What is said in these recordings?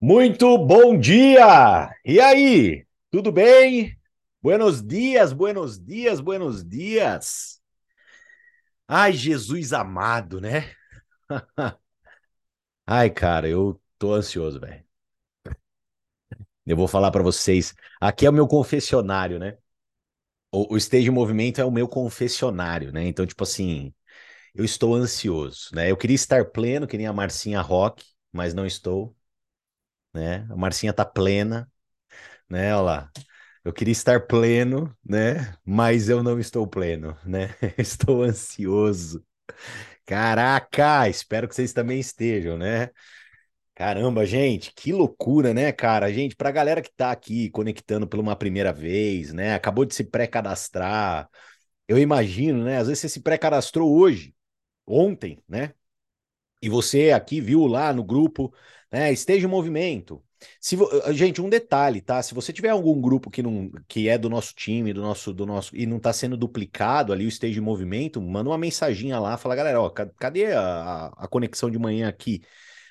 Muito bom dia! E aí, tudo bem? Buenos dias, buenos dias, buenos dias. Ai, Jesus amado, né? Ai, cara, eu tô ansioso, velho. Eu vou falar para vocês. Aqui é o meu confessionário, né? O, o Stage Movimento é o meu confessionário, né? Então, tipo assim, eu estou ansioso, né? Eu queria estar pleno, que nem a Marcinha Rock, mas não estou, né? A Marcinha tá plena, né? Olha lá. Eu queria estar pleno, né? Mas eu não estou pleno, né? Estou ansioso. Caraca, espero que vocês também estejam, né? Caramba, gente, que loucura, né, cara? Gente, pra galera que tá aqui conectando pela uma primeira vez, né? Acabou de se pré-cadastrar. Eu imagino, né? Às vezes você se pré-cadastrou hoje, ontem, né? E você aqui viu lá no grupo, né? Esteja em movimento. Se gente, um detalhe, tá? Se você tiver algum grupo que não que é do nosso time, do nosso do nosso e não tá sendo duplicado ali o stage em movimento, manda uma mensaginha lá, fala, galera, ó, cadê a, a conexão de manhã aqui?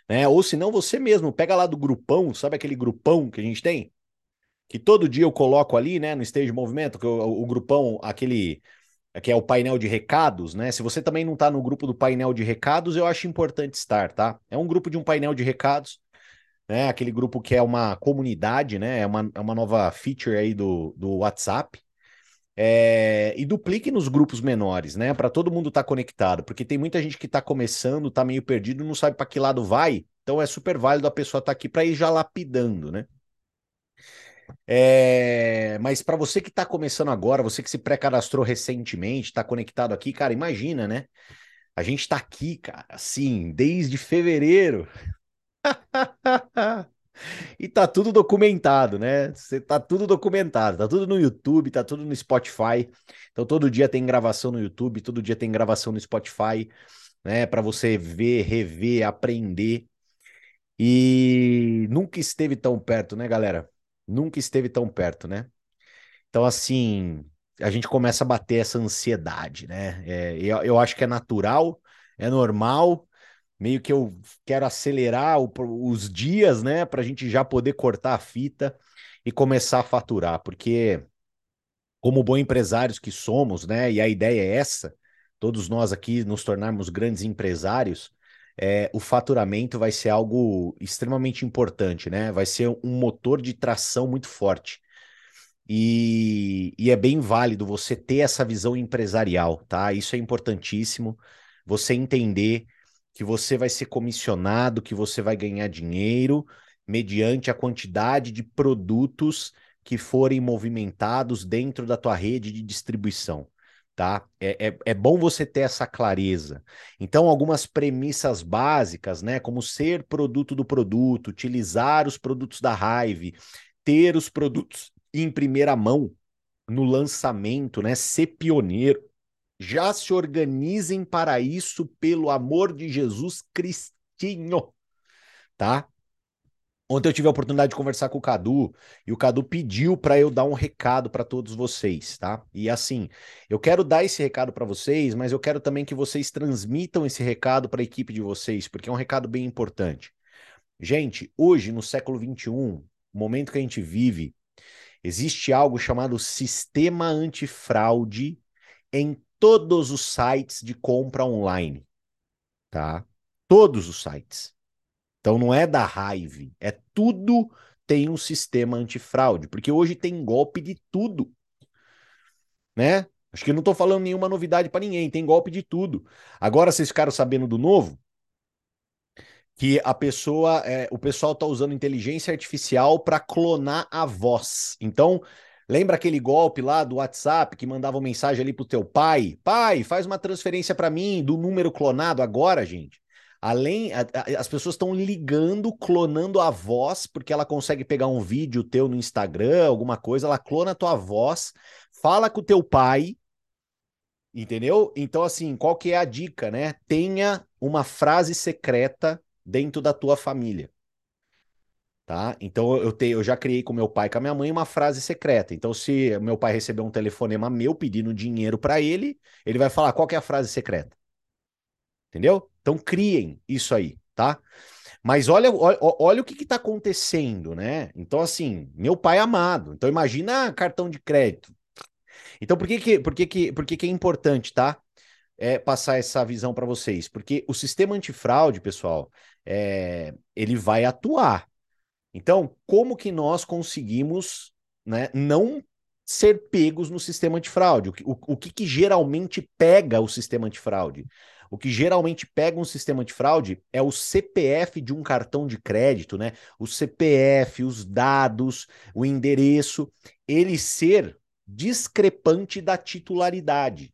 Né? Ou se não, você mesmo pega lá do grupão, sabe aquele grupão que a gente tem? Que todo dia eu coloco ali, né, no stage de movimento, que o, o grupão, aquele que é o painel de recados, né? Se você também não tá no grupo do painel de recados, eu acho importante estar, tá? É um grupo de um painel de recados né? Aquele grupo que é uma comunidade, né? É uma, é uma nova feature aí do, do WhatsApp. É, e duplique nos grupos menores, né? Para todo mundo estar tá conectado, porque tem muita gente que está começando, está meio perdido, não sabe para que lado vai. Então é super válido a pessoa estar tá aqui para ir já lapidando, né? É, mas para você que está começando agora, você que se pré-cadastrou recentemente, está conectado aqui, cara, imagina, né? A gente está aqui, cara, assim, desde fevereiro. e tá tudo documentado, né? Você tá tudo documentado, tá tudo no YouTube, tá tudo no Spotify. Então todo dia tem gravação no YouTube, todo dia tem gravação no Spotify, né, para você ver, rever, aprender. E nunca esteve tão perto, né, galera? Nunca esteve tão perto, né? Então assim, a gente começa a bater essa ansiedade, né? É, eu, eu acho que é natural, é normal, meio que eu quero acelerar o, os dias, né, para a gente já poder cortar a fita e começar a faturar, porque como bons empresários que somos, né, e a ideia é essa, todos nós aqui nos tornarmos grandes empresários, é, o faturamento vai ser algo extremamente importante, né? Vai ser um motor de tração muito forte. E, e é bem válido você ter essa visão empresarial, tá? Isso é importantíssimo. Você entender que você vai ser comissionado, que você vai ganhar dinheiro mediante a quantidade de produtos que forem movimentados dentro da tua rede de distribuição. Tá? É, é, é bom você ter essa clareza. Então, algumas premissas básicas, né? Como ser produto do produto, utilizar os produtos da Hive, ter os produtos em primeira mão no lançamento, né? Ser pioneiro já se organizem para isso, pelo amor de Jesus Cristinho, tá? Ontem eu tive a oportunidade de conversar com o Cadu e o Cadu pediu para eu dar um recado para todos vocês, tá? E assim, eu quero dar esse recado para vocês, mas eu quero também que vocês transmitam esse recado para a equipe de vocês, porque é um recado bem importante. Gente, hoje no século 21, momento que a gente vive, existe algo chamado sistema antifraude em todos os sites de compra online, tá? Todos os sites. Então não é da Hive, é tudo tem um sistema antifraude, porque hoje tem golpe de tudo, né? Acho que não estou falando nenhuma novidade para ninguém, tem golpe de tudo. Agora vocês ficaram sabendo do novo? Que a pessoa, é, o pessoal está usando inteligência artificial para clonar a voz. Então, Lembra aquele golpe lá do WhatsApp que mandava mensagem ali pro teu pai? Pai, faz uma transferência para mim do número clonado agora, gente. Além, a, a, as pessoas estão ligando, clonando a voz, porque ela consegue pegar um vídeo teu no Instagram, alguma coisa, ela clona a tua voz, fala com o teu pai, entendeu? Então, assim, qual que é a dica, né? Tenha uma frase secreta dentro da tua família tá? Então eu, te, eu já criei com meu pai e com a minha mãe uma frase secreta. Então se meu pai receber um telefonema meu pedindo dinheiro para ele, ele vai falar qual é a frase secreta. Entendeu? Então criem isso aí, tá? Mas olha, olha, olha o que está acontecendo, né? Então, assim, meu pai amado. Então, imagina cartão de crédito. Então, por que, que, por que, que, por que, que é importante, tá? É, passar essa visão para vocês? Porque o sistema antifraude, pessoal, é, ele vai atuar. Então, como que nós conseguimos né, não ser pegos no sistema antifraude? O, o, o que, que geralmente pega o sistema antifraude? O que geralmente pega um sistema de fraude é o CPF de um cartão de crédito, né? O CPF, os dados, o endereço, ele ser discrepante da titularidade.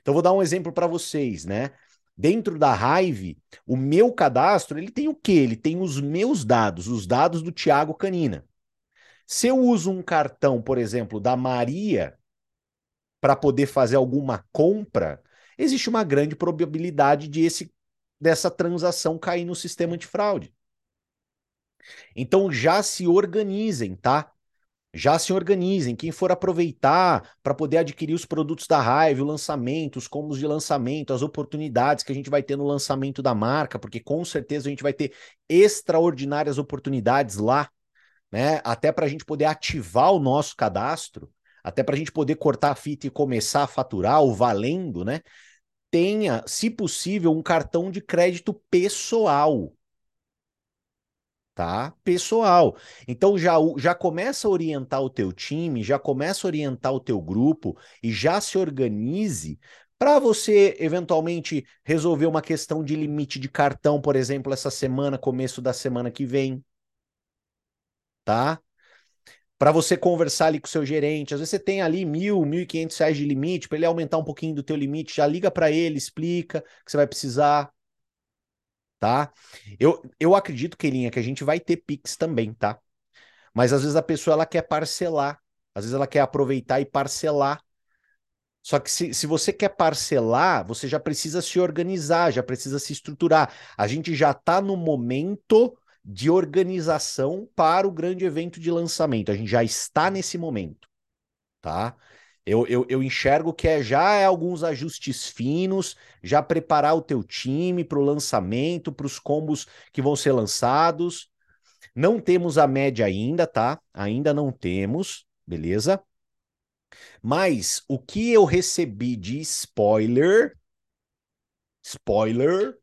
Então vou dar um exemplo para vocês, né? Dentro da Hive, o meu cadastro, ele tem o quê? Ele tem os meus dados, os dados do Tiago Canina. Se eu uso um cartão, por exemplo, da Maria para poder fazer alguma compra, existe uma grande probabilidade de esse, dessa transação cair no sistema de fraude. Então já se organizem, tá? Já se organizem. Quem for aproveitar para poder adquirir os produtos da Hive, o lançamento, os combos de lançamento, as oportunidades que a gente vai ter no lançamento da marca, porque com certeza a gente vai ter extraordinárias oportunidades lá, né? Até para a gente poder ativar o nosso cadastro, até para a gente poder cortar a fita e começar a faturar o valendo, né? tenha, se possível, um cartão de crédito pessoal. Tá? Pessoal. Então já, já começa a orientar o teu time, já começa a orientar o teu grupo e já se organize para você eventualmente resolver uma questão de limite de cartão, por exemplo, essa semana, começo da semana que vem. Tá? Para você conversar ali com o seu gerente. Às vezes você tem ali mil, mil e quinhentos reais de limite, para ele aumentar um pouquinho do teu limite, já liga para ele, explica que você vai precisar, tá? Eu, eu acredito, Keilinha, que a gente vai ter Pix também, tá? Mas às vezes a pessoa ela quer parcelar, às vezes ela quer aproveitar e parcelar. Só que se, se você quer parcelar, você já precisa se organizar, já precisa se estruturar. A gente já está no momento de organização para o grande evento de lançamento. A gente já está nesse momento, tá? Eu, eu, eu enxergo que é, já é alguns ajustes finos, já preparar o teu time para o lançamento, para os combos que vão ser lançados. Não temos a média ainda, tá? Ainda não temos, beleza? Mas o que eu recebi de spoiler, spoiler,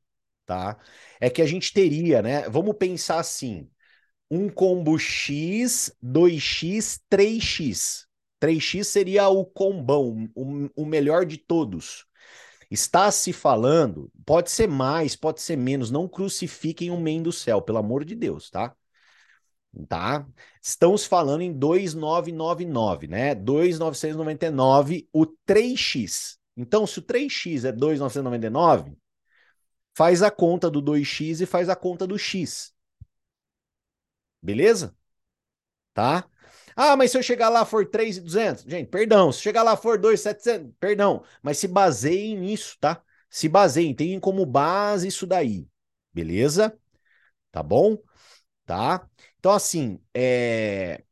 tá? É que a gente teria, né? Vamos pensar assim: um combo X, 2X, 3X. 3X seria o combão, o, o melhor de todos. Está se falando, pode ser mais, pode ser menos, não crucifiquem o men do céu, pelo amor de Deus, tá? Tá? Estamos falando em 2,999, né? 2,999, o 3x. Então, se o 3x é 2,999, faz a conta do 2x e faz a conta do x. Beleza? Tá? Ah, mas se eu chegar lá for 3,200, gente, perdão. Se chegar lá for 2,700, perdão. Mas se baseiem nisso, tá? Se baseiem, tenham como base isso daí. Beleza? Tá bom? Tá? Então, assim, é...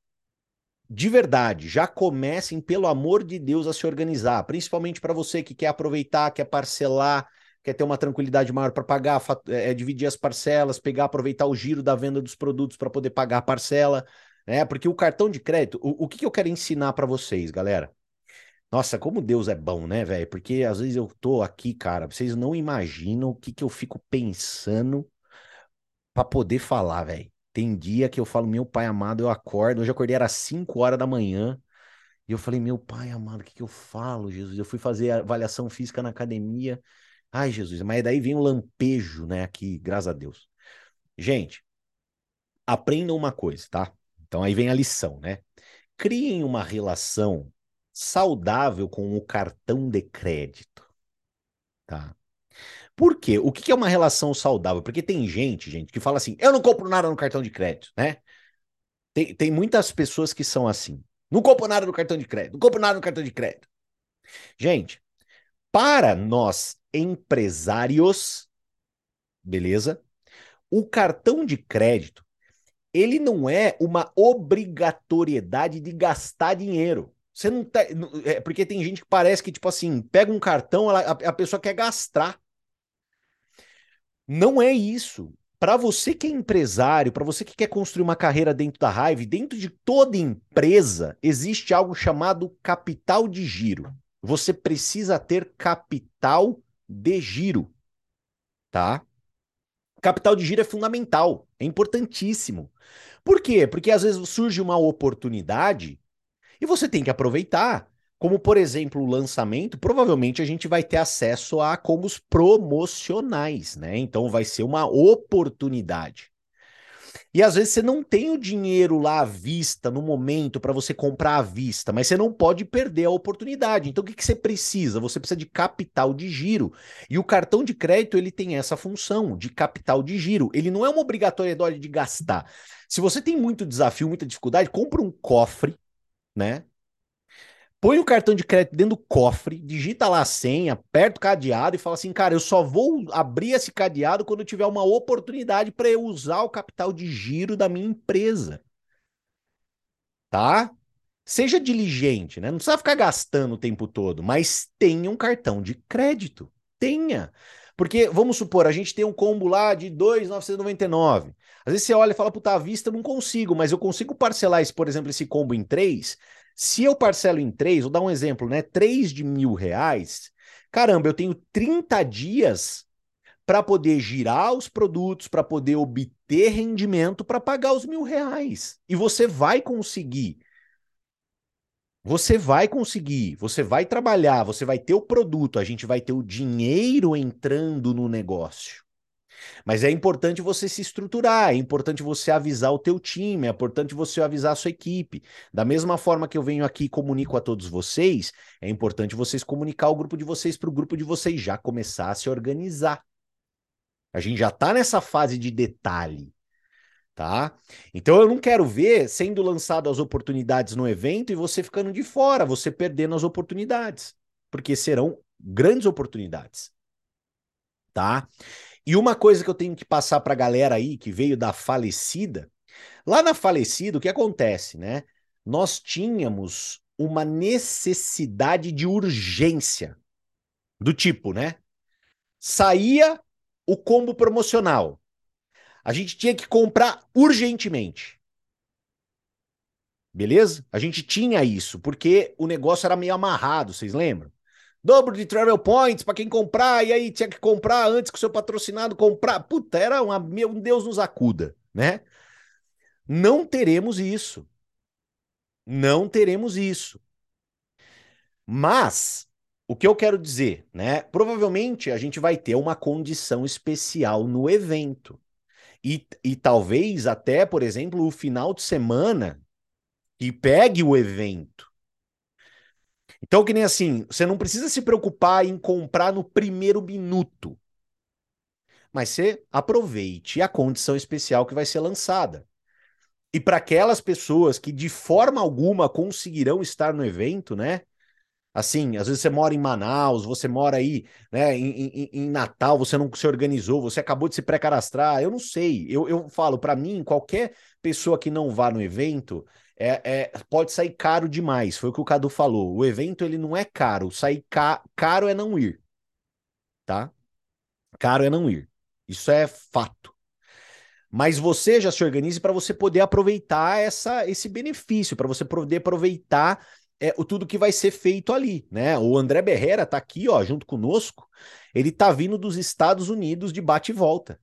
de verdade, já comecem, pelo amor de Deus, a se organizar. Principalmente para você que quer aproveitar, quer parcelar, quer ter uma tranquilidade maior para pagar, é, dividir as parcelas, pegar, aproveitar o giro da venda dos produtos para poder pagar a parcela, né? Porque o cartão de crédito, o, o que, que eu quero ensinar para vocês, galera? Nossa, como Deus é bom, né, velho? Porque às vezes eu tô aqui, cara, vocês não imaginam o que, que eu fico pensando para poder falar, velho. Tem dia que eu falo, meu pai amado, eu acordo. Hoje eu acordei, era 5 horas da manhã. E eu falei, meu pai amado, o que, que eu falo, Jesus? Eu fui fazer avaliação física na academia. Ai, Jesus, mas daí vem um lampejo, né, aqui, graças a Deus. Gente, aprendam uma coisa, tá? Então aí vem a lição, né? Criem uma relação saudável com o cartão de crédito, tá? Por quê? O que é uma relação saudável? Porque tem gente, gente, que fala assim: eu não compro nada no cartão de crédito, né? Tem, tem muitas pessoas que são assim: não compro nada no cartão de crédito, não compro nada no cartão de crédito. Gente, para nós empresários, beleza? O cartão de crédito, ele não é uma obrigatoriedade de gastar dinheiro. Você não tá, é porque tem gente que parece que tipo assim, pega um cartão, ela, a, a pessoa quer gastar. Não é isso. para você que é empresário, para você que quer construir uma carreira dentro da Hive, dentro de toda empresa, existe algo chamado capital de giro. Você precisa ter capital de giro, tá? Capital de giro é fundamental, é importantíssimo. Por quê? Porque às vezes surge uma oportunidade e você tem que aproveitar. Como, por exemplo, o lançamento, provavelmente a gente vai ter acesso a combos promocionais, né? Então vai ser uma oportunidade. E às vezes você não tem o dinheiro lá à vista, no momento, para você comprar à vista, mas você não pode perder a oportunidade. Então o que, que você precisa? Você precisa de capital de giro. E o cartão de crédito ele tem essa função de capital de giro. Ele não é uma obrigatoriedade de gastar. Se você tem muito desafio, muita dificuldade, compra um cofre, né? Põe o cartão de crédito dentro do cofre, digita lá a senha, aperta o cadeado e fala assim, cara, eu só vou abrir esse cadeado quando eu tiver uma oportunidade para eu usar o capital de giro da minha empresa. Tá? Seja diligente, né? Não precisa ficar gastando o tempo todo, mas tenha um cartão de crédito. Tenha. Porque, vamos supor, a gente tem um combo lá de 2,999. Às vezes você olha e fala, puta, à vista não consigo, mas eu consigo parcelar, esse, por exemplo, esse combo em três. Se eu parcelo em três, vou dar um exemplo, né? Três de mil reais. Caramba, eu tenho 30 dias para poder girar os produtos, para poder obter rendimento para pagar os mil reais. E você vai conseguir. Você vai conseguir, você vai trabalhar, você vai ter o produto, a gente vai ter o dinheiro entrando no negócio. Mas é importante você se estruturar, é importante você avisar o teu time, é importante você avisar a sua equipe. Da mesma forma que eu venho aqui e comunico a todos vocês, é importante vocês comunicar o grupo de vocês para o grupo de vocês já começar a se organizar. A gente já está nessa fase de detalhe, tá? Então eu não quero ver sendo lançado as oportunidades no evento e você ficando de fora, você perdendo as oportunidades, porque serão grandes oportunidades, tá? E uma coisa que eu tenho que passar para a galera aí que veio da falecida, lá na falecida, o que acontece, né? Nós tínhamos uma necessidade de urgência, do tipo, né? Saía o combo promocional. A gente tinha que comprar urgentemente. Beleza? A gente tinha isso, porque o negócio era meio amarrado, vocês lembram? Dobro de travel points para quem comprar, e aí tinha que comprar antes que o seu patrocinado comprar. Puta, era uma, meu Deus nos acuda, né? Não teremos isso. Não teremos isso. Mas o que eu quero dizer, né? Provavelmente a gente vai ter uma condição especial no evento. E, e talvez até, por exemplo, o final de semana que pegue o evento. Então, que nem assim, você não precisa se preocupar em comprar no primeiro minuto. Mas você aproveite a condição especial que vai ser lançada. E para aquelas pessoas que de forma alguma conseguirão estar no evento, né? Assim, às vezes você mora em Manaus, você mora aí, né, em, em, em Natal, você não se organizou, você acabou de se pré-cadastrar, eu não sei. Eu, eu falo, para mim, qualquer pessoa que não vá no evento, é, é, pode sair caro demais. Foi o que o Cadu falou. O evento ele não é caro. Sair ca caro é não ir. Tá? Caro é não ir. Isso é fato. Mas você já se organize para você poder aproveitar essa, esse benefício, para você poder aproveitar é, o tudo que vai ser feito ali, né? O André Berrera tá aqui, ó, junto conosco. Ele tá vindo dos Estados Unidos de bate e volta.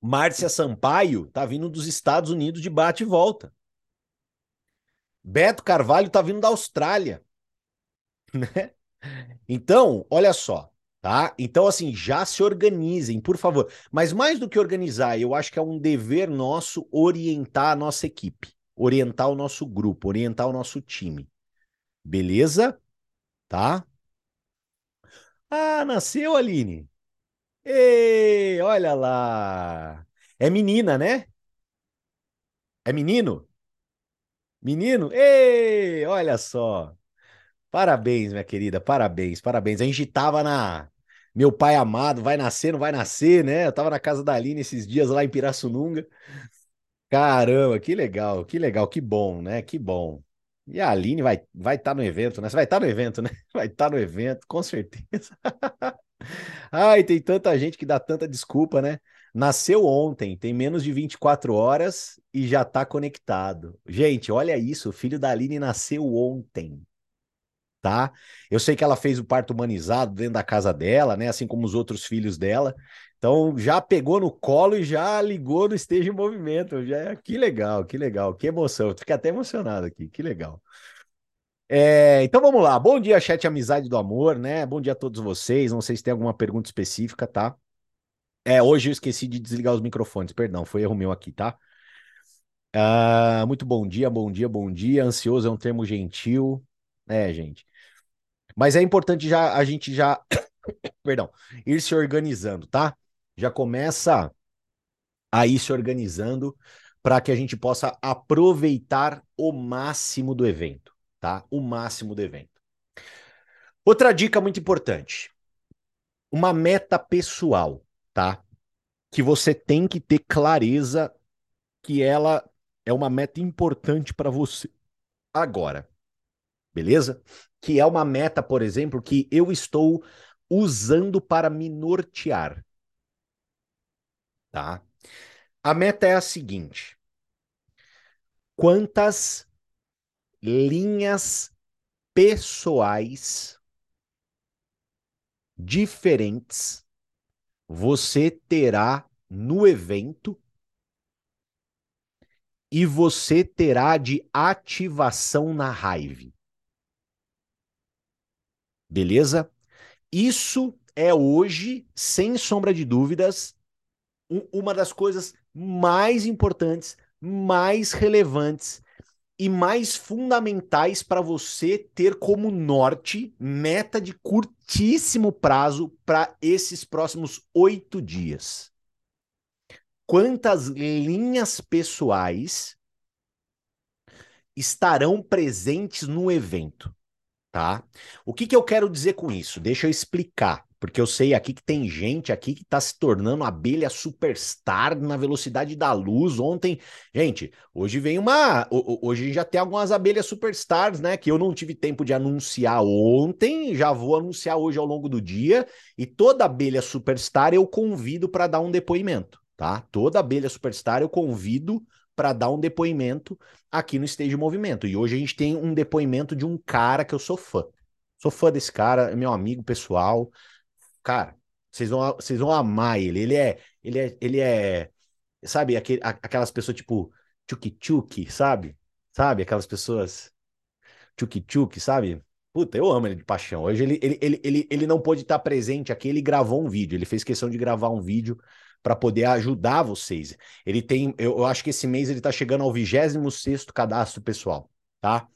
Márcia Sampaio tá vindo dos Estados Unidos de bate e volta. Beto Carvalho tá vindo da Austrália. Né? Então, olha só, tá? Então, assim, já se organizem, por favor. Mas mais do que organizar, eu acho que é um dever nosso orientar a nossa equipe, orientar o nosso grupo, orientar o nosso time. Beleza? Tá? Ah, nasceu, Aline. Ei, olha lá. É menina, né? É menino? Menino? Ei, olha só. Parabéns, minha querida, parabéns, parabéns. A gente tava na. Meu pai amado, vai nascer, não vai nascer, né? Eu tava na casa da Aline esses dias lá em Pirassununga. Caramba, que legal, que legal, que bom, né? Que bom. E a Aline vai estar vai tá no evento, né? Você vai estar tá no evento, né? Vai estar tá no evento, com certeza. Ai, tem tanta gente que dá tanta desculpa, né? Nasceu ontem, tem menos de 24 horas e já tá conectado. Gente, olha isso, o filho da Aline nasceu ontem, tá? Eu sei que ela fez o parto humanizado dentro da casa dela, né? Assim como os outros filhos dela. Então já pegou no colo e já ligou no Esteja em Movimento. Já... Que legal, que legal, que emoção. Fiquei até emocionado aqui, que legal. É, então vamos lá. Bom dia, chat Amizade do Amor, né? Bom dia a todos vocês. Não sei se tem alguma pergunta específica, tá? É, hoje eu esqueci de desligar os microfones, perdão, foi erro meu aqui, tá? Ah, muito bom dia, bom dia, bom dia. Ansioso é um termo gentil, é, gente. Mas é importante já a gente já, perdão, ir se organizando, tá? Já começa a ir se organizando para que a gente possa aproveitar o máximo do evento, tá? O máximo do evento. Outra dica muito importante: uma meta pessoal, tá? Que você tem que ter clareza que ela é uma meta importante para você agora. Beleza? Que é uma meta, por exemplo, que eu estou usando para me nortear. Tá? A meta é a seguinte: quantas linhas pessoais diferentes você terá no evento e você terá de ativação na raiva. Beleza? Isso é hoje, sem sombra de dúvidas, uma das coisas mais importantes, mais relevantes e mais fundamentais para você ter como norte meta de curtíssimo prazo para esses próximos oito dias. Quantas linhas pessoais estarão presentes no evento, tá? O que, que eu quero dizer com isso? Deixa eu explicar porque eu sei aqui que tem gente aqui que está se tornando abelha superstar na velocidade da luz. Ontem, gente, hoje vem uma. Hoje já tem algumas abelhas superstars, né? Que eu não tive tempo de anunciar ontem, já vou anunciar hoje ao longo do dia. E toda abelha superstar eu convido para dar um depoimento, tá? Toda abelha superstar eu convido para dar um depoimento aqui no Stage Movimento. E hoje a gente tem um depoimento de um cara que eu sou fã. Sou fã desse cara, é meu amigo pessoal. Cara, vocês vão, vocês vão amar ele. Ele é, ele é, ele é, sabe, aquele, aquelas pessoas tipo tchuki-tchuki, sabe? Sabe? Aquelas pessoas tchuki-tchuki, sabe? Puta, eu amo ele de paixão. Hoje ele, ele, ele, ele, ele não pôde estar presente aqui, ele gravou um vídeo. Ele fez questão de gravar um vídeo para poder ajudar vocês. Ele tem, eu, eu, acho que esse mês ele tá chegando ao 26 cadastro pessoal, tá?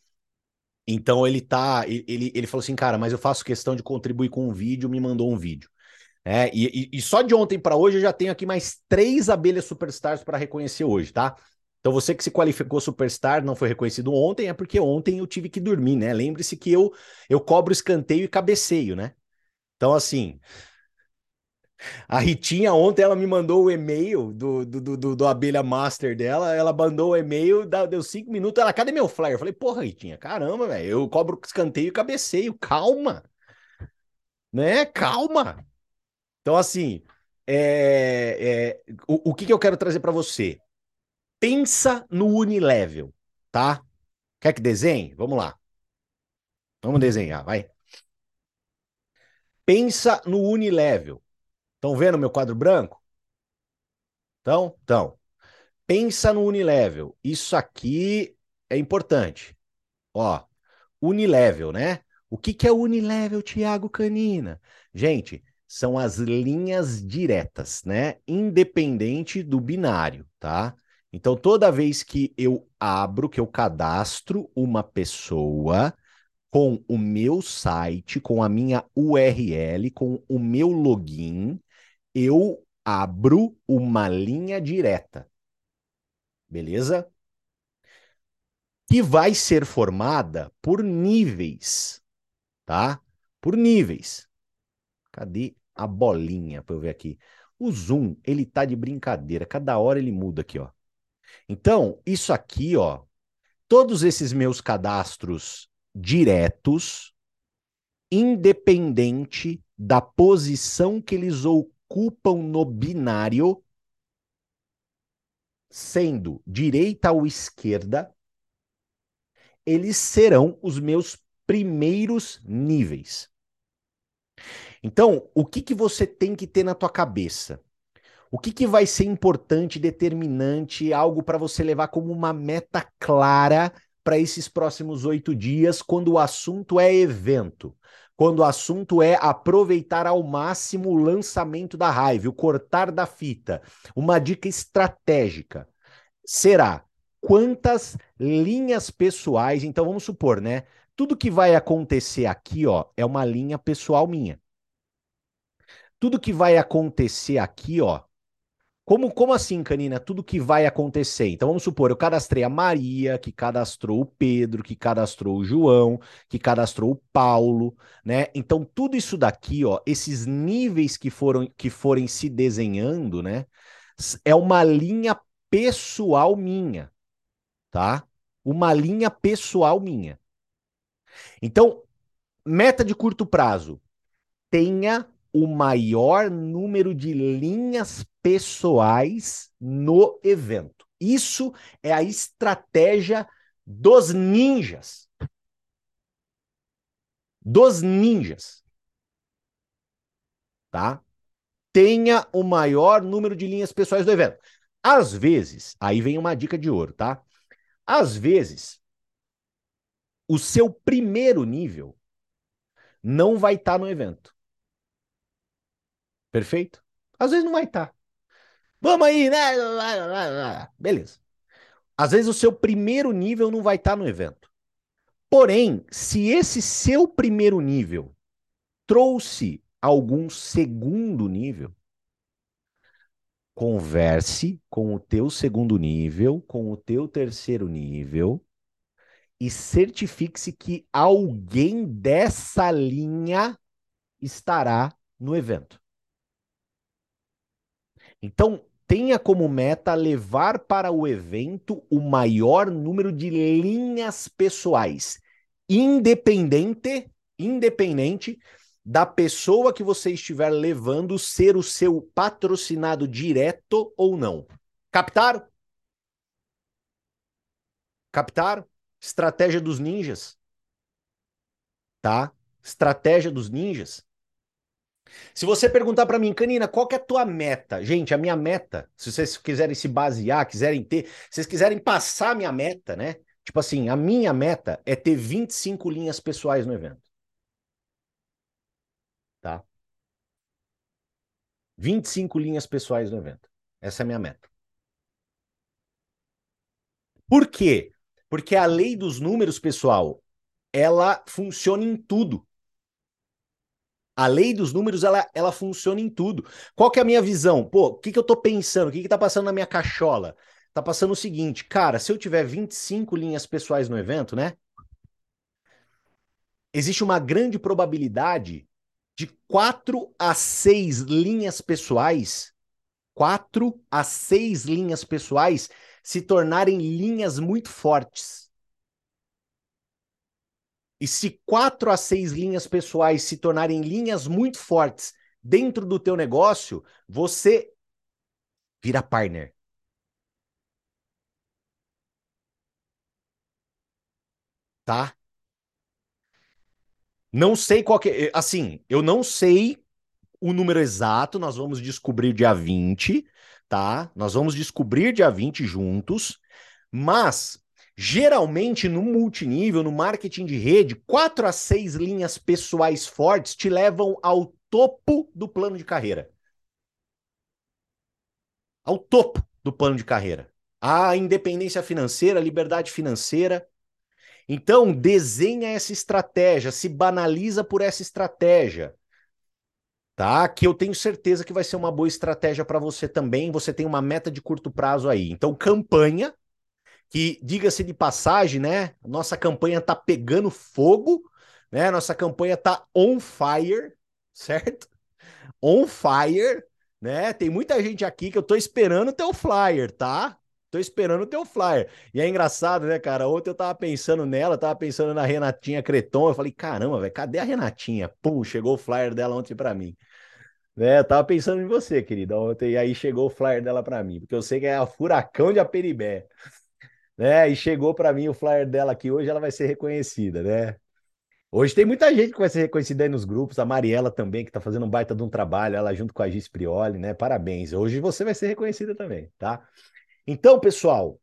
Então ele tá, ele, ele falou assim, cara, mas eu faço questão de contribuir com um vídeo, me mandou um vídeo. É, e, e, só de ontem para hoje eu já tenho aqui mais três abelhas superstars para reconhecer hoje, tá? Então você que se qualificou superstar, não foi reconhecido ontem, é porque ontem eu tive que dormir, né? Lembre-se que eu eu cobro escanteio e cabeceio, né? Então assim, a Ritinha ontem ela me mandou o e-mail do, do, do, do, Abelha Master dela. Ela mandou o e-mail, deu cinco minutos. Ela, cadê meu flyer? Eu falei, porra, Ritinha, caramba, velho. Eu cobro escanteio e cabeceio. Calma. Né? Calma. Então, assim, é, é, o, o que, que eu quero trazer para você? Pensa no Unilevel, tá? Quer que desenhe? Vamos lá. Vamos desenhar, vai. Pensa no Unilevel. Estão vendo meu quadro branco? Então, então, pensa no Unilevel. Isso aqui é importante. Ó, Unilevel, né? O que, que é Unilevel, Tiago Canina? Gente, são as linhas diretas, né? Independente do binário, tá? Então, toda vez que eu abro, que eu cadastro uma pessoa com o meu site, com a minha URL, com o meu login, eu abro uma linha direta. Beleza? Que vai ser formada por níveis, tá? Por níveis. Cadê a bolinha para eu ver aqui? O zoom, ele tá de brincadeira, cada hora ele muda aqui, ó. Então, isso aqui, ó, todos esses meus cadastros diretos independente da posição que eles ocupam no binário, sendo direita ou esquerda, eles serão os meus primeiros níveis. Então, o que, que você tem que ter na tua cabeça? O que, que vai ser importante, determinante, algo para você levar como uma meta clara para esses próximos oito dias, quando o assunto é evento? Quando o assunto é aproveitar ao máximo o lançamento da raiva, o cortar da fita. Uma dica estratégica será quantas linhas pessoais. Então vamos supor, né? Tudo que vai acontecer aqui, ó, é uma linha pessoal minha. Tudo que vai acontecer aqui, ó. Como, como assim, Canina? Tudo que vai acontecer. Então vamos supor, eu cadastrei a Maria, que cadastrou o Pedro, que cadastrou o João, que cadastrou o Paulo, né? Então tudo isso daqui, ó, esses níveis que foram que forem se desenhando, né? É uma linha pessoal minha tá? Uma linha pessoal minha. Então, meta de curto prazo: tenha o maior número de linhas pessoais no evento. Isso é a estratégia dos ninjas. Dos ninjas. Tá? Tenha o maior número de linhas pessoais do evento. Às vezes, aí vem uma dica de ouro, tá? Às vezes, o seu primeiro nível não vai estar tá no evento. Perfeito? Às vezes não vai estar. Tá. Vamos aí, né? Beleza. Às vezes o seu primeiro nível não vai estar tá no evento. Porém, se esse seu primeiro nível trouxe algum segundo nível, converse com o teu segundo nível, com o teu terceiro nível e certifique-se que alguém dessa linha estará no evento. Então, tenha como meta levar para o evento o maior número de linhas pessoais, independente, independente da pessoa que você estiver levando ser o seu patrocinado direto ou não. Captaram? Captaram? Estratégia dos ninjas. Tá? Estratégia dos ninjas. Se você perguntar para mim, Canina, qual que é a tua meta? Gente, a minha meta, se vocês quiserem se basear, quiserem ter, se vocês quiserem passar a minha meta, né? Tipo assim, a minha meta é ter 25 linhas pessoais no evento. Tá? 25 linhas pessoais no evento. Essa é a minha meta. Por quê? Porque a lei dos números, pessoal, ela funciona em tudo. A lei dos números, ela, ela funciona em tudo. Qual que é a minha visão? Pô, o que, que eu tô pensando? O que, que tá passando na minha cachola? Tá passando o seguinte, cara, se eu tiver 25 linhas pessoais no evento, né? Existe uma grande probabilidade de quatro a seis linhas pessoais, quatro a seis linhas pessoais se tornarem linhas muito fortes. E se quatro a seis linhas pessoais se tornarem linhas muito fortes dentro do teu negócio, você vira partner. Tá? Não sei qual que é. Assim, eu não sei o número exato, nós vamos descobrir dia 20, tá? Nós vamos descobrir dia 20 juntos, mas geralmente no multinível, no marketing de rede, quatro a seis linhas pessoais fortes te levam ao topo do plano de carreira. Ao topo do plano de carreira. A independência financeira, a liberdade financeira, então, desenha essa estratégia, se banaliza por essa estratégia. Tá? Que eu tenho certeza que vai ser uma boa estratégia para você também. Você tem uma meta de curto prazo aí. Então, campanha, que diga-se de passagem, né? Nossa campanha tá pegando fogo, né? Nossa campanha tá on fire, certo? On fire, né? Tem muita gente aqui que eu tô esperando o flyer, tá? tô esperando o teu flyer. E é engraçado, né, cara? Ontem eu tava pensando nela, tava pensando na Renatinha Creton. Eu falei, caramba, velho, cadê a Renatinha? Pum, chegou o flyer dela ontem para mim. Né, eu tava pensando em você, querida, ontem, e aí chegou o flyer dela para mim, porque eu sei que é a furacão de Aperibé. Né? E chegou para mim o flyer dela aqui hoje, ela vai ser reconhecida, né? Hoje tem muita gente que vai ser reconhecida aí nos grupos, a Mariela também, que está fazendo um baita de um trabalho, ela junto com a Gis Prioli, né? Parabéns. Hoje você vai ser reconhecida também, tá? Então, pessoal,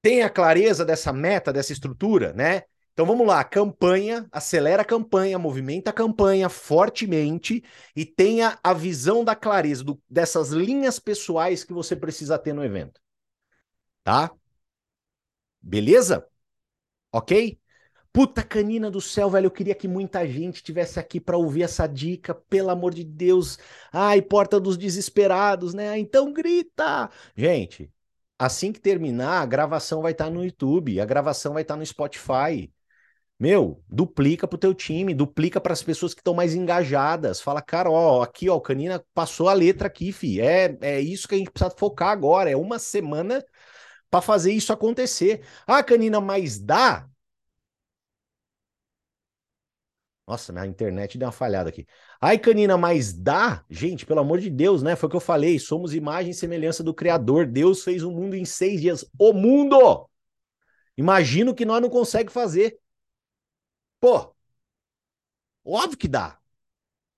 tenha clareza dessa meta, dessa estrutura, né? Então vamos lá, campanha, acelera a campanha, movimenta a campanha fortemente e tenha a visão da clareza do, dessas linhas pessoais que você precisa ter no evento. Tá? Beleza? Ok? Puta canina do céu, velho, eu queria que muita gente tivesse aqui para ouvir essa dica, pelo amor de Deus. Ai, porta dos desesperados, né? Então grita. Gente, assim que terminar, a gravação vai estar tá no YouTube, a gravação vai estar tá no Spotify. Meu, duplica pro teu time, duplica para as pessoas que estão mais engajadas. Fala, cara, ó, aqui, ó, o Canina passou a letra aqui, fi. É, é isso que a gente precisa focar agora. É uma semana para fazer isso acontecer. Ah, Canina, mas dá? Nossa, minha internet deu uma falhada aqui. Ai, Canina, mas dá? Gente, pelo amor de Deus, né? Foi o que eu falei. Somos imagem e semelhança do Criador. Deus fez o mundo em seis dias. O mundo! Imagino que nós não conseguimos fazer. Pô, óbvio que dá.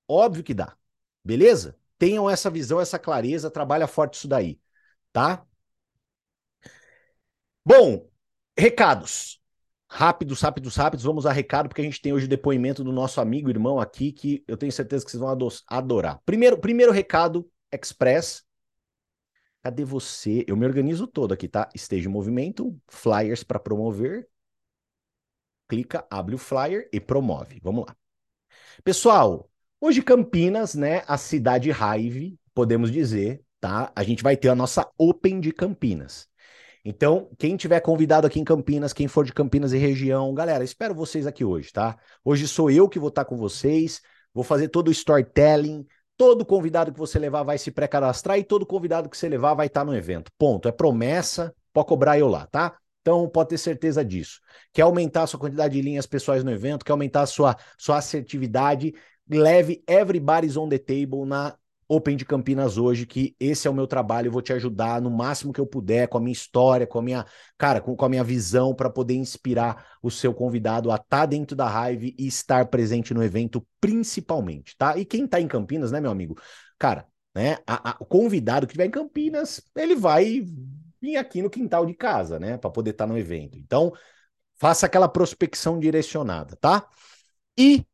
Óbvio que dá. Beleza? Tenham essa visão, essa clareza. Trabalha forte isso daí. Tá? Bom, recados rápidos, rápidos, rápidos. Vamos a recado, porque a gente tem hoje o depoimento do nosso amigo irmão aqui, que eu tenho certeza que vocês vão adorar. Primeiro, primeiro recado, Express. Cadê você? Eu me organizo todo aqui, tá? Esteja em movimento, flyers para promover. Clica, abre o flyer e promove. Vamos lá. Pessoal, hoje Campinas, né? A cidade raive, podemos dizer, tá? A gente vai ter a nossa Open de Campinas. Então, quem tiver convidado aqui em Campinas, quem for de Campinas e região, galera, espero vocês aqui hoje, tá? Hoje sou eu que vou estar com vocês, vou fazer todo o storytelling, todo convidado que você levar vai se pré-cadastrar e todo convidado que você levar vai estar no evento. Ponto, é promessa, pode cobrar eu lá, tá? Então, pode ter certeza disso. Quer aumentar a sua quantidade de linhas pessoais no evento, quer aumentar a sua, sua assertividade, leve everybody's on the table na Open de Campinas hoje, que esse é o meu trabalho, eu vou te ajudar no máximo que eu puder, com a minha história, com a minha, cara, com, com a minha visão, para poder inspirar o seu convidado a estar tá dentro da Hive e estar presente no evento, principalmente, tá? E quem tá em Campinas, né, meu amigo? Cara, né, a, a, o convidado que estiver em Campinas, ele vai vir aqui no quintal de casa, né, para poder estar tá no evento. Então, faça aquela prospecção direcionada, tá? E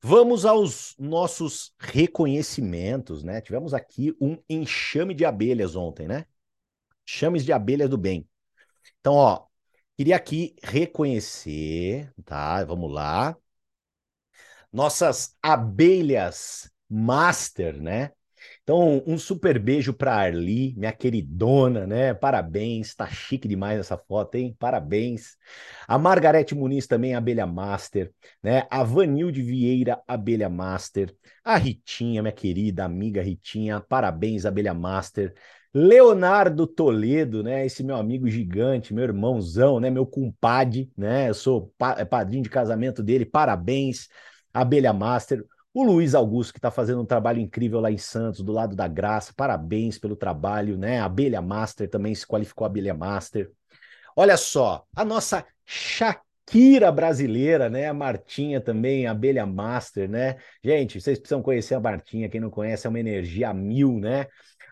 Vamos aos nossos reconhecimentos, né? Tivemos aqui um enxame de abelhas ontem, né? Chames de abelhas do bem. Então, ó, queria aqui reconhecer, tá? Vamos lá. Nossas abelhas master, né? Então, um super beijo para Arli, minha queridona, né? Parabéns, tá chique demais essa foto, hein? Parabéns. A Margarete Muniz também, abelha master, né? A Vanilde Vieira, abelha master. A Ritinha, minha querida amiga Ritinha, parabéns, abelha master. Leonardo Toledo, né? Esse meu amigo gigante, meu irmãozão, né? Meu compadre, né? Eu sou pa padrinho de casamento dele, parabéns, abelha master. O Luiz Augusto, que está fazendo um trabalho incrível lá em Santos, do lado da Graça, parabéns pelo trabalho, né? A Abelha Master também se qualificou a Abelha Master. Olha só, a nossa Shakira brasileira, né? A Martinha também, a Abelha Master, né? Gente, vocês precisam conhecer a Martinha, quem não conhece é uma energia mil, né?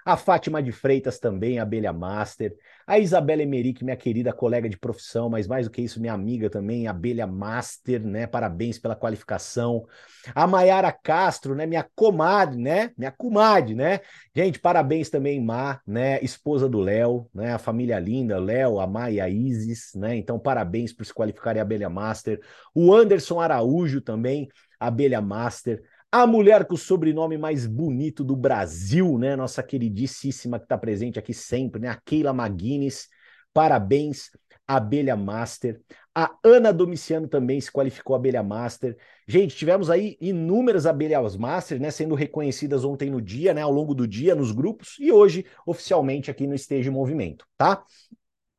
A Fátima de Freitas também, Abelha Master. A Isabela Emerick, minha querida colega de profissão, mas mais do que isso, minha amiga também, Abelha Master, né? Parabéns pela qualificação. A Maiara Castro, né? Minha comadre, né? Minha comadre, né? Gente, parabéns também, Má, né? Esposa do Léo, né? A família linda, Léo, a Má e a Isis, né? Então, parabéns por se qualificarem a Abelha Master. O Anderson Araújo também, Abelha Master a mulher com o sobrenome mais bonito do Brasil, né? Nossa queridíssima que está presente aqui sempre, né? A Keila McGuinness. Parabéns, Abelha Master. A Ana Domiciano também se qualificou abelha master. Gente, tivemos aí inúmeras abelhas master, né, sendo reconhecidas ontem no dia, né, ao longo do dia nos grupos e hoje oficialmente aqui no Esteja Movimento, tá?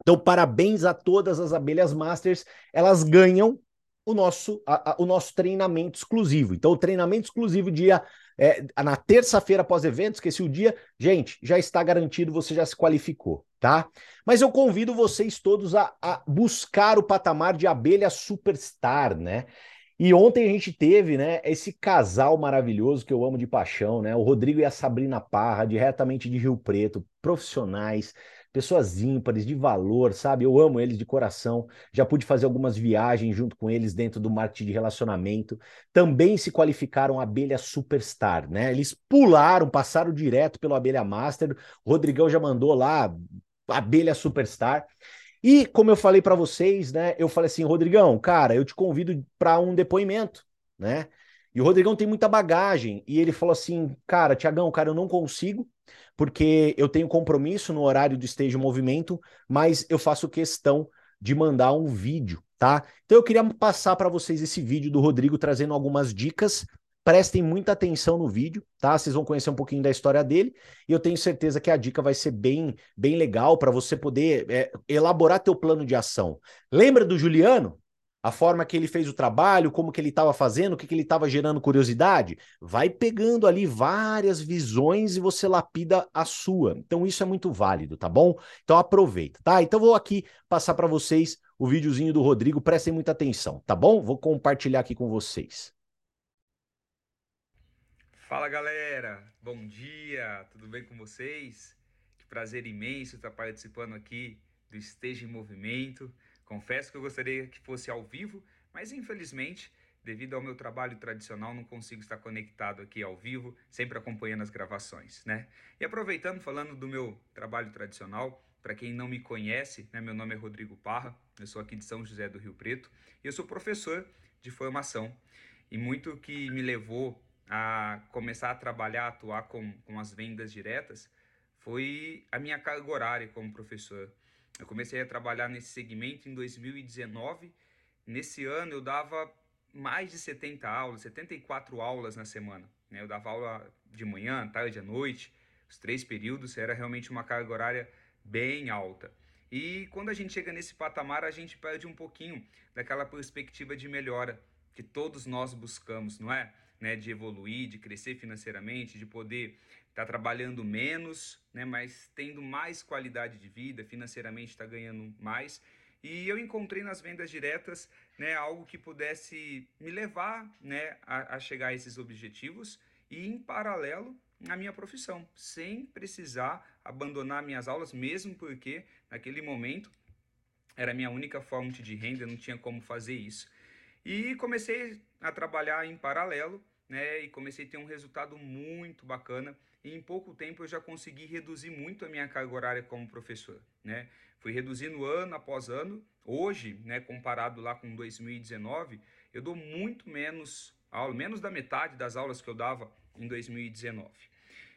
Então, parabéns a todas as abelhas masters, elas ganham o nosso, a, a, o nosso treinamento exclusivo. Então, o treinamento exclusivo dia é, na terça-feira após evento, esqueci o dia, gente, já está garantido, você já se qualificou, tá? Mas eu convido vocês todos a, a buscar o patamar de abelha superstar, né? E ontem a gente teve, né, esse casal maravilhoso que eu amo de paixão, né? O Rodrigo e a Sabrina Parra, diretamente de Rio Preto, profissionais, pessoas ímpares, de valor, sabe? Eu amo eles de coração. Já pude fazer algumas viagens junto com eles dentro do marketing de relacionamento. Também se qualificaram abelha superstar, né? Eles pularam, passaram direto pelo abelha master. O Rodrigão já mandou lá abelha superstar. E como eu falei para vocês, né? Eu falei assim, Rodrigão, cara, eu te convido para um depoimento, né? E o Rodrigão tem muita bagagem. E ele falou assim, cara, Tiagão, cara, eu não consigo, porque eu tenho compromisso no horário do Esteja Movimento, mas eu faço questão de mandar um vídeo, tá? Então eu queria passar para vocês esse vídeo do Rodrigo trazendo algumas dicas. Prestem muita atenção no vídeo, tá? Vocês vão conhecer um pouquinho da história dele e eu tenho certeza que a dica vai ser bem, bem legal para você poder é, elaborar teu plano de ação. Lembra do Juliano? A forma que ele fez o trabalho, como que ele estava fazendo, o que, que ele estava gerando curiosidade, vai pegando ali várias visões e você lapida a sua. Então isso é muito válido, tá bom? Então aproveita, tá? Então vou aqui passar para vocês o videozinho do Rodrigo, prestem muita atenção, tá bom? Vou compartilhar aqui com vocês. Fala galera, bom dia, tudo bem com vocês? Que prazer imenso estar participando aqui do Esteja em Movimento. Confesso que eu gostaria que fosse ao vivo, mas infelizmente, devido ao meu trabalho tradicional, não consigo estar conectado aqui ao vivo, sempre acompanhando as gravações, né? E aproveitando, falando do meu trabalho tradicional, para quem não me conhece, né, meu nome é Rodrigo Parra, eu sou aqui de São José do Rio Preto e eu sou professor de formação. E muito que me levou a começar a trabalhar, a atuar com, com as vendas diretas, foi a minha carga horária como professor. Eu comecei a trabalhar nesse segmento em 2019. Nesse ano eu dava mais de 70 aulas, 74 aulas na semana. Né? Eu dava aula de manhã, tarde, à noite, os três períodos, era realmente uma carga horária bem alta. E quando a gente chega nesse patamar, a gente perde um pouquinho daquela perspectiva de melhora que todos nós buscamos, não é? Né? De evoluir, de crescer financeiramente, de poder está trabalhando menos, né, mas tendo mais qualidade de vida, financeiramente está ganhando mais. E eu encontrei nas vendas diretas né, algo que pudesse me levar né, a, a chegar a esses objetivos e, em paralelo, a minha profissão, sem precisar abandonar minhas aulas, mesmo porque naquele momento era a minha única fonte de renda, não tinha como fazer isso. E comecei a trabalhar em paralelo né, e comecei a ter um resultado muito bacana e em pouco tempo eu já consegui reduzir muito a minha carga horária como professor, né? Fui reduzindo ano após ano. Hoje, né, comparado lá com 2019, eu dou muito menos aula, menos da metade das aulas que eu dava em 2019.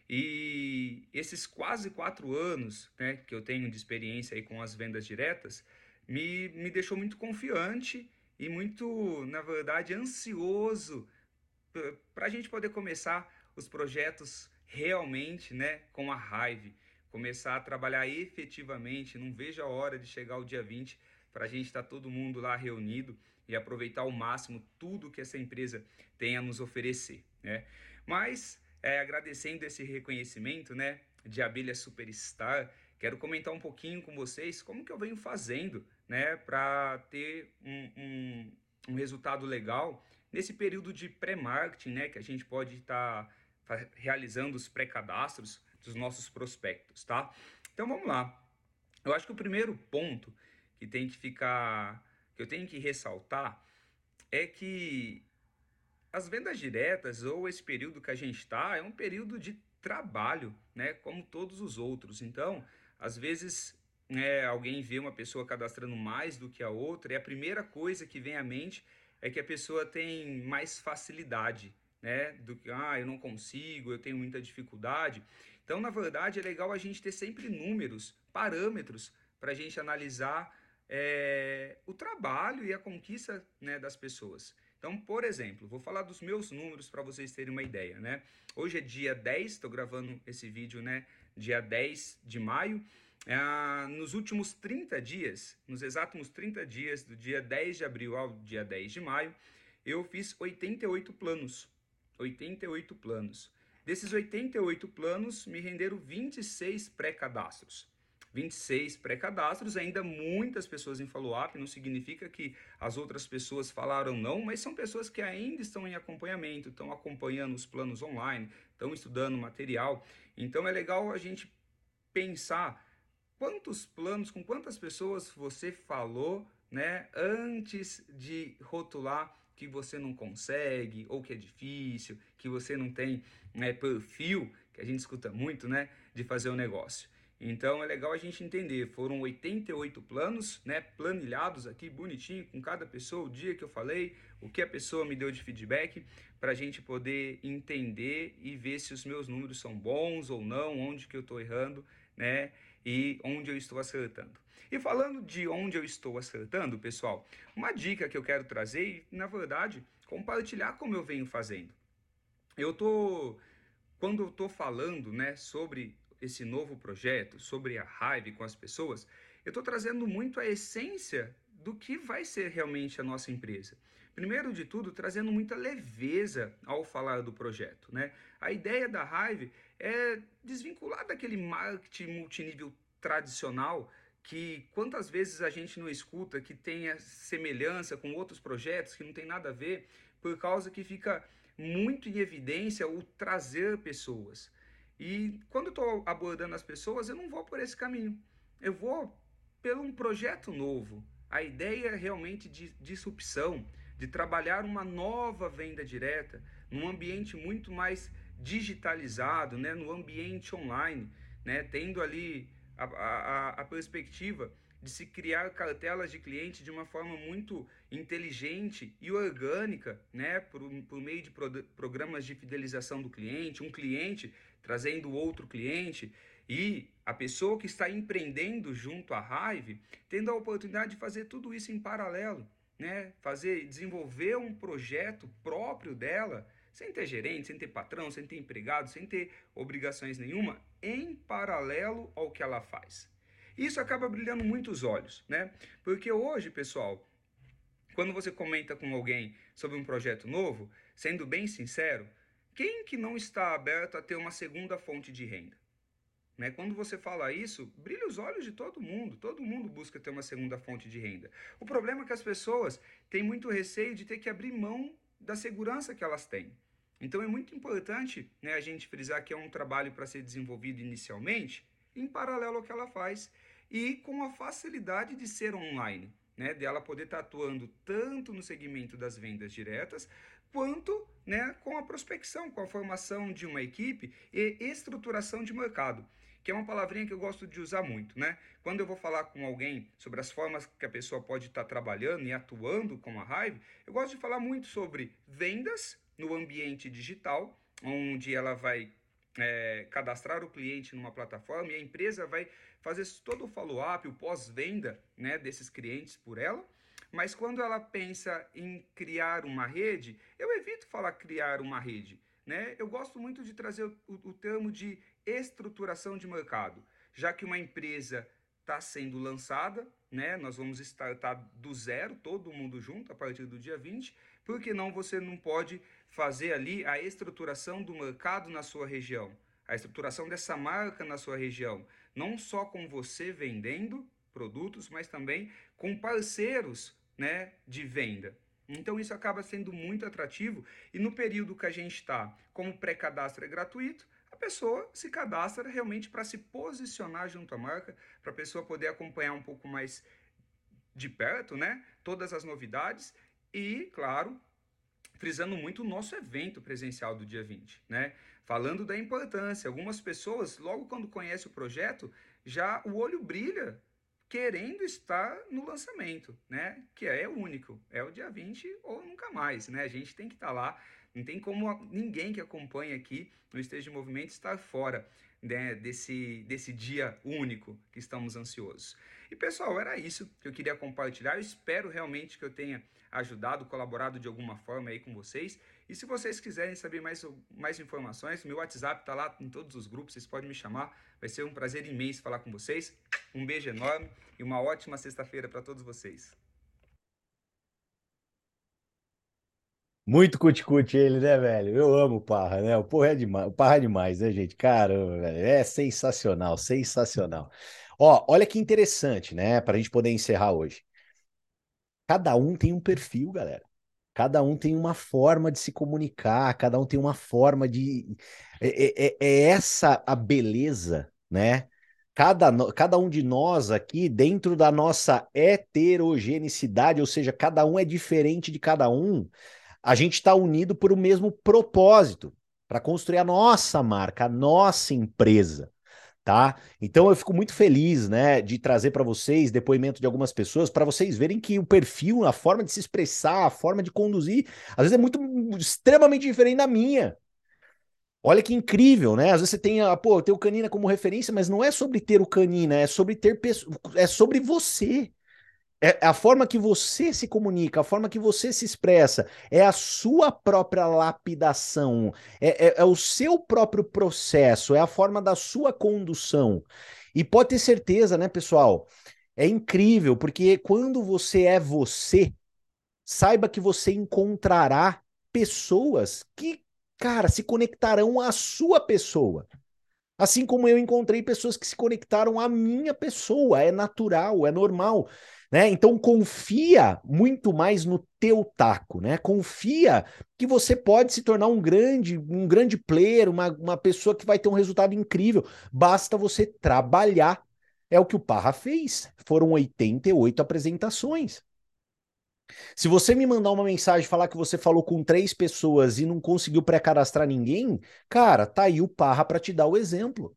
E esses quase quatro anos né, que eu tenho de experiência aí com as vendas diretas me, me deixou muito confiante e muito, na verdade, ansioso para a gente poder começar os projetos realmente né, com a raiva, começar a trabalhar efetivamente. Não vejo a hora de chegar o dia 20 para a gente estar tá todo mundo lá reunido e aproveitar ao máximo tudo que essa empresa tem a nos oferecer. Né? Mas, é, agradecendo esse reconhecimento né, de abelha superstar, quero comentar um pouquinho com vocês como que eu venho fazendo né, para ter um, um, um, resultado legal nesse período de pré-marketing né, que a gente pode estar. Tá realizando os pré-cadastros dos nossos prospectos, tá? Então vamos lá. Eu acho que o primeiro ponto que tem que ficar, que eu tenho que ressaltar é que as vendas diretas ou esse período que a gente está é um período de trabalho, né? Como todos os outros. Então, às vezes é, alguém vê uma pessoa cadastrando mais do que a outra e a primeira coisa que vem à mente é que a pessoa tem mais facilidade né? Do que, ah, eu não consigo, eu tenho muita dificuldade. Então, na verdade, é legal a gente ter sempre números, parâmetros para a gente analisar é, o trabalho e a conquista né, das pessoas. Então, por exemplo, vou falar dos meus números para vocês terem uma ideia, né? Hoje é dia 10, estou gravando esse vídeo, né? Dia 10 de maio. É, nos últimos 30 dias, nos exatos 30 dias, do dia 10 de abril ao dia 10 de maio, eu fiz 88 planos. 88 planos. Desses 88 planos, me renderam 26 pré-cadastros. 26 pré-cadastros, ainda muitas pessoas em follow-up, não significa que as outras pessoas falaram não, mas são pessoas que ainda estão em acompanhamento, estão acompanhando os planos online, estão estudando material. Então é legal a gente pensar quantos planos, com quantas pessoas você falou, né, antes de rotular que você não consegue ou que é difícil, que você não tem né, perfil, que a gente escuta muito, né, de fazer o um negócio. Então é legal a gente entender, foram 88 planos, né, planilhados aqui bonitinho com cada pessoa, o dia que eu falei, o que a pessoa me deu de feedback, para a gente poder entender e ver se os meus números são bons ou não, onde que eu estou errando, né, e onde eu estou acertando. E falando de onde eu estou acertando, pessoal, uma dica que eu quero trazer e, na verdade, compartilhar como eu venho fazendo. Eu tô quando eu estou falando, né, sobre esse novo projeto, sobre a raiva com as pessoas, eu estou trazendo muito a essência do que vai ser realmente a nossa empresa. Primeiro de tudo, trazendo muita leveza ao falar do projeto. Né? A ideia da Hive é desvincular daquele marketing multinível tradicional que quantas vezes a gente não escuta que tenha semelhança com outros projetos que não tem nada a ver, por causa que fica muito em evidência o trazer pessoas. E quando eu estou abordando as pessoas, eu não vou por esse caminho. Eu vou pelo um projeto novo. A ideia é realmente de disrupção, de trabalhar uma nova venda direta, num ambiente muito mais digitalizado, né, no ambiente online, né, tendo ali a, a, a perspectiva de se criar cartelas de cliente de uma forma muito inteligente e orgânica, né, por, por meio de pro, programas de fidelização do cliente, um cliente trazendo outro cliente e a pessoa que está empreendendo junto à Hive tendo a oportunidade de fazer tudo isso em paralelo, né, fazer desenvolver um projeto próprio dela, sem ter gerente, sem ter patrão, sem ter empregado, sem ter obrigações nenhuma, em paralelo ao que ela faz. Isso acaba brilhando muito os olhos, né? Porque hoje, pessoal, quando você comenta com alguém sobre um projeto novo, sendo bem sincero, quem que não está aberto a ter uma segunda fonte de renda? Né? Quando você fala isso, brilha os olhos de todo mundo. Todo mundo busca ter uma segunda fonte de renda. O problema é que as pessoas têm muito receio de ter que abrir mão da segurança que elas têm. Então é muito importante né, a gente frisar que é um trabalho para ser desenvolvido inicialmente, em paralelo ao que ela faz e com a facilidade de ser online, né, dela poder estar atuando tanto no segmento das vendas diretas, quanto né, com a prospecção, com a formação de uma equipe e estruturação de mercado, que é uma palavrinha que eu gosto de usar muito. Né? Quando eu vou falar com alguém sobre as formas que a pessoa pode estar trabalhando e atuando com a Hive, eu gosto de falar muito sobre vendas no ambiente digital, onde ela vai é, cadastrar o cliente numa plataforma e a empresa vai fazer todo o follow-up, o pós-venda né, desses clientes por ela. Mas quando ela pensa em criar uma rede, eu evito falar criar uma rede. Né? Eu gosto muito de trazer o, o termo de estruturação de mercado, já que uma empresa está sendo lançada, né? Nós vamos startar do zero, todo mundo junto, a partir do dia 20. Por que não você não pode fazer ali a estruturação do mercado na sua região? A estruturação dessa marca na sua região, não só com você vendendo produtos, mas também com parceiros né, de venda. Então isso acaba sendo muito atrativo e no período que a gente está, como pré-cadastro é gratuito, pessoa se cadastra realmente para se posicionar junto à marca, para a pessoa poder acompanhar um pouco mais de perto, né, todas as novidades e, claro, frisando muito o nosso evento presencial do dia 20, né? Falando da importância. Algumas pessoas, logo quando conhecem o projeto, já o olho brilha querendo estar no lançamento, né? Que é único, é o dia 20 ou nunca mais, né? A gente tem que estar lá Não tem como ninguém que acompanha aqui no Esteja de Movimento estar fora né, desse, desse dia único que estamos ansiosos. E pessoal, era isso que eu queria compartilhar. Eu espero realmente que eu tenha ajudado, colaborado de alguma forma aí com vocês. E se vocês quiserem saber mais, mais informações, meu WhatsApp está lá em todos os grupos, vocês podem me chamar. Vai ser um prazer imenso falar com vocês. Um beijo enorme e uma ótima sexta-feira para todos vocês. Muito cuticute ele, né, velho? Eu amo o Parra, né? O Porra é demais, o Parra é demais, né, gente? Caramba, velho. É sensacional, sensacional. Ó, olha que interessante, né? Para a gente poder encerrar hoje. Cada um tem um perfil, galera. Cada um tem uma forma de se comunicar, cada um tem uma forma de. É, é, é essa a beleza, né? Cada, cada um de nós aqui, dentro da nossa heterogeneidade, ou seja, cada um é diferente de cada um, a gente está unido por o mesmo propósito para construir a nossa marca, a nossa empresa tá? Então eu fico muito feliz, né, de trazer para vocês depoimento de algumas pessoas para vocês verem que o perfil, a forma de se expressar, a forma de conduzir, às vezes é muito extremamente diferente da minha. Olha que incrível, né? Às vezes você tem, a, pô, ter o Canina como referência, mas não é sobre ter o Canina, é sobre ter é sobre você. É, é a forma que você se comunica, a forma que você se expressa, é a sua própria lapidação, é, é, é, o seu próprio processo, é a forma da sua condução. E pode ter certeza, né, pessoal? É incrível, porque quando você é você, saiba que você encontrará pessoas que, cara, se conectarão à sua pessoa. Assim como eu encontrei pessoas que se conectaram à minha pessoa, é natural, é normal. Né? Então confia muito mais no teu taco, né? Confia que você pode se tornar um grande, um grande player, uma, uma pessoa que vai ter um resultado incrível. Basta você trabalhar. É o que o Parra fez. Foram 88 apresentações. Se você me mandar uma mensagem falar que você falou com três pessoas e não conseguiu pré-cadastrar ninguém, cara, tá aí o Parra para te dar o exemplo.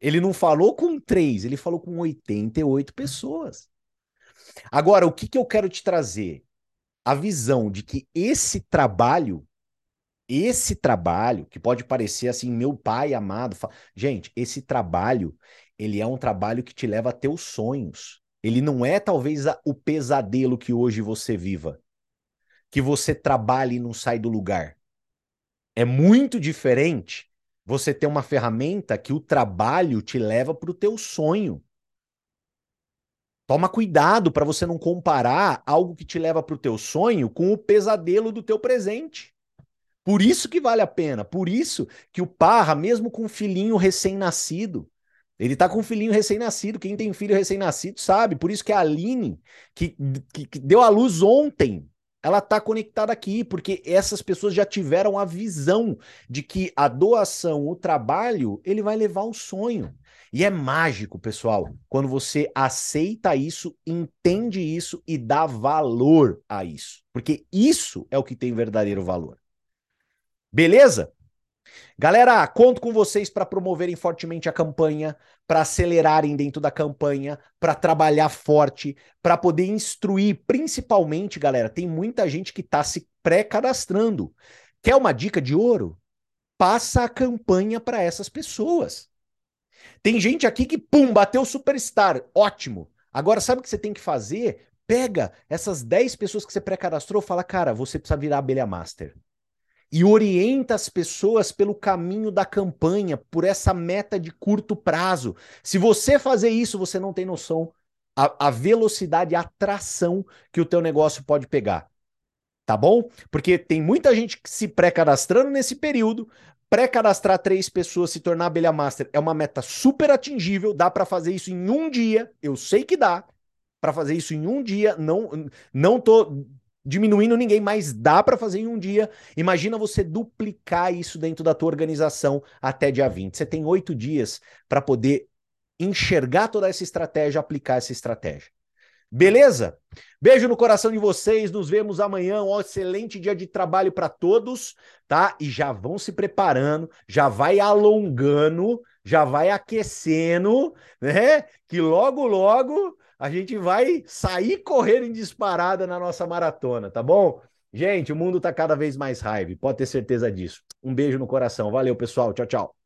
Ele não falou com três, ele falou com 88 pessoas. Agora, o que, que eu quero te trazer? A visão de que esse trabalho, esse trabalho, que pode parecer assim, meu pai amado, gente, esse trabalho, ele é um trabalho que te leva a teus sonhos. Ele não é talvez a, o pesadelo que hoje você viva, que você trabalhe e não sai do lugar. É muito diferente você ter uma ferramenta que o trabalho te leva para o teu sonho. Toma cuidado para você não comparar algo que te leva para o teu sonho com o pesadelo do teu presente. Por isso que vale a pena, por isso que o Parra, mesmo com um filhinho recém-nascido, ele tá com um filhinho recém-nascido. Quem tem filho recém-nascido sabe. Por isso que a Aline, que, que, que deu à luz ontem, ela tá conectada aqui, porque essas pessoas já tiveram a visão de que a doação, o trabalho, ele vai levar o sonho. E é mágico, pessoal, quando você aceita isso, entende isso e dá valor a isso. Porque isso é o que tem verdadeiro valor. Beleza? Galera, conto com vocês para promoverem fortemente a campanha, para acelerarem dentro da campanha, para trabalhar forte, para poder instruir, principalmente, galera, tem muita gente que está se pré-cadastrando. Quer uma dica de ouro? Passa a campanha para essas pessoas. Tem gente aqui que, pum, bateu superstar. Ótimo. Agora, sabe o que você tem que fazer? Pega essas 10 pessoas que você pré-cadastrou e fala, cara, você precisa virar abelha master. E orienta as pessoas pelo caminho da campanha, por essa meta de curto prazo. Se você fazer isso, você não tem noção a, a velocidade, a atração que o teu negócio pode pegar. Tá bom? Porque tem muita gente se pré-cadastrando nesse período, pré-cadastrar três pessoas, se tornar abelha master é uma meta super atingível, dá para fazer isso em um dia, eu sei que dá para fazer isso em um dia, não não tô diminuindo ninguém, mas dá para fazer em um dia. Imagina você duplicar isso dentro da tua organização até dia 20. Você tem oito dias para poder enxergar toda essa estratégia, aplicar essa estratégia. Beleza? Beijo no coração de vocês. Nos vemos amanhã. Um excelente dia de trabalho para todos, tá? E já vão se preparando, já vai alongando, já vai aquecendo, né? Que logo, logo a gente vai sair correndo em disparada na nossa maratona, tá bom? Gente, o mundo tá cada vez mais raiva, pode ter certeza disso. Um beijo no coração. Valeu, pessoal. Tchau, tchau.